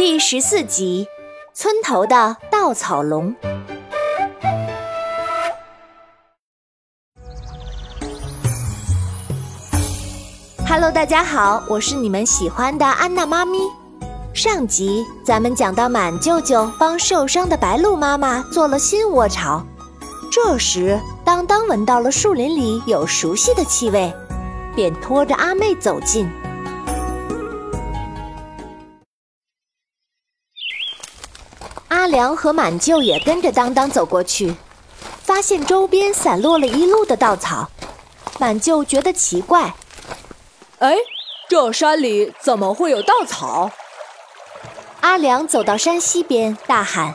第十四集，村头的稻草龙。Hello，大家好，我是你们喜欢的安娜妈咪。上集咱们讲到满舅舅帮受伤的白鹿妈妈做了新窝巢，这时当当闻到了树林里有熟悉的气味，便拖着阿妹走近。良和满舅也跟着当当走过去，发现周边散落了一路的稻草。满舅觉得奇怪：“哎，这山里怎么会有稻草？”阿良走到山西边，大喊：“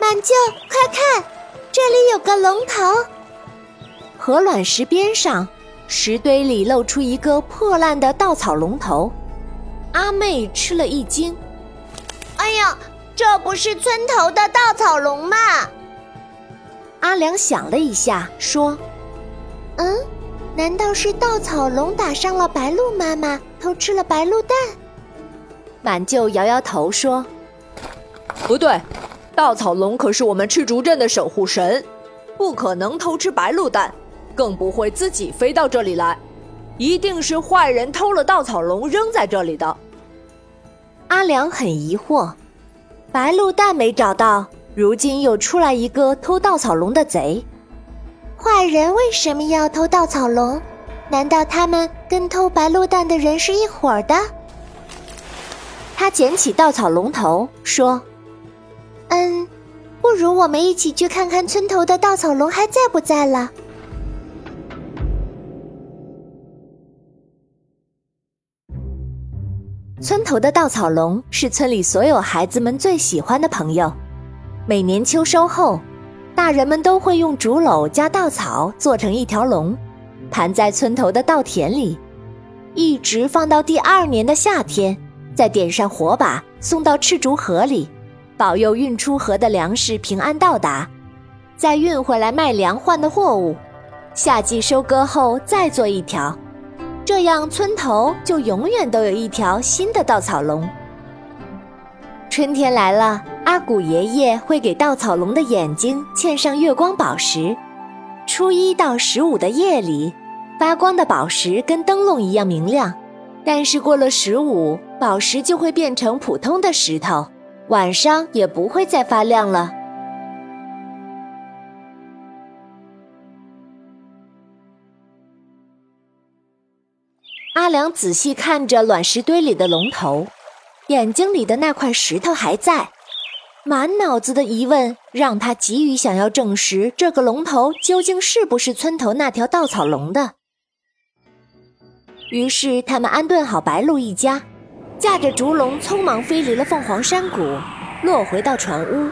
满舅，快看，这里有个龙头！”鹅卵石边上，石堆里露出一个破烂的稻草龙头。阿妹吃了一惊：“哎呀！”这不是村头的稻草龙吗？阿良想了一下，说：“嗯，难道是稻草龙打伤了白鹿妈妈，偷吃了白鹿蛋？”满舅摇摇头说：“不对，稻草龙可是我们赤竹镇的守护神，不可能偷吃白鹿蛋，更不会自己飞到这里来，一定是坏人偷了稻草龙扔在这里的。”阿良很疑惑。白鹿蛋没找到，如今又出来一个偷稻草龙的贼。坏人为什么要偷稻草龙？难道他们跟偷白鹿蛋的人是一伙的？他捡起稻草龙头，说：“嗯，不如我们一起去看看村头的稻草龙还在不在了。”村头的稻草龙是村里所有孩子们最喜欢的朋友。每年秋收后，大人们都会用竹篓加稻草做成一条龙，盘在村头的稻田里，一直放到第二年的夏天，再点上火把送到赤竹河里，保佑运出河的粮食平安到达，再运回来卖粮换的货物。夏季收割后再做一条。这样，村头就永远都有一条新的稻草龙。春天来了，阿古爷爷会给稻草龙的眼睛嵌上月光宝石。初一到十五的夜里，发光的宝石跟灯笼一样明亮。但是过了十五，宝石就会变成普通的石头，晚上也不会再发亮了。阿良仔细看着卵石堆里的龙头，眼睛里的那块石头还在，满脑子的疑问让他急于想要证实这个龙头究竟是不是村头那条稻草龙的。于是他们安顿好白鹿一家，驾着竹龙匆忙飞离了凤凰山谷，落回到船屋。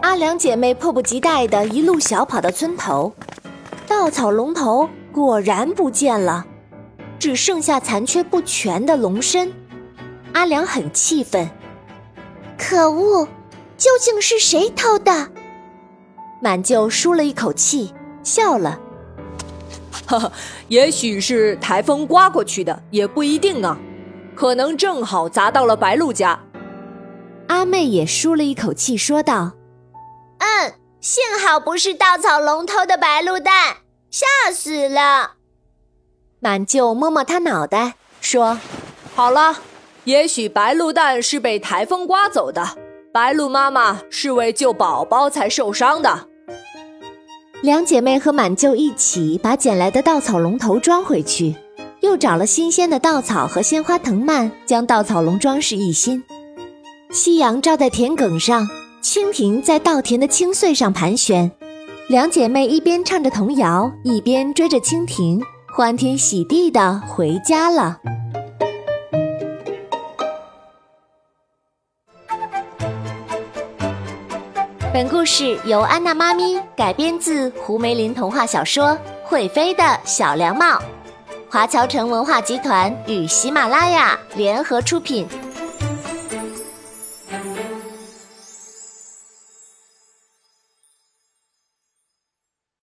阿良姐妹迫不及待地一路小跑到村头，稻草龙头果然不见了。只剩下残缺不全的龙身，阿良很气愤。可恶，究竟是谁偷的？满舅舒了一口气，笑了。哈哈，也许是台风刮过去的，也不一定啊。可能正好砸到了白鹿家。阿妹也舒了一口气，说道：“嗯，幸好不是稻草龙偷的白鹿蛋，吓死了。”满舅摸摸他脑袋，说：“好了，也许白鹿蛋是被台风刮走的，白鹿妈妈是为救宝宝才受伤的。”两姐妹和满舅一起把捡来的稻草龙头装回去，又找了新鲜的稻草和鲜花藤蔓，将稻草龙装饰一新。夕阳照在田埂上，蜻蜓在稻田的青穗上盘旋，两姐妹一边唱着童谣，一边追着蜻蜓。欢天喜地的回家了。本故事由安娜妈咪改编自胡梅林童话小说《会飞的小凉帽》，华侨城文化集团与喜马拉雅联合出品。